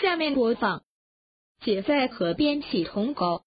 下面播放。姐在河边洗铜狗。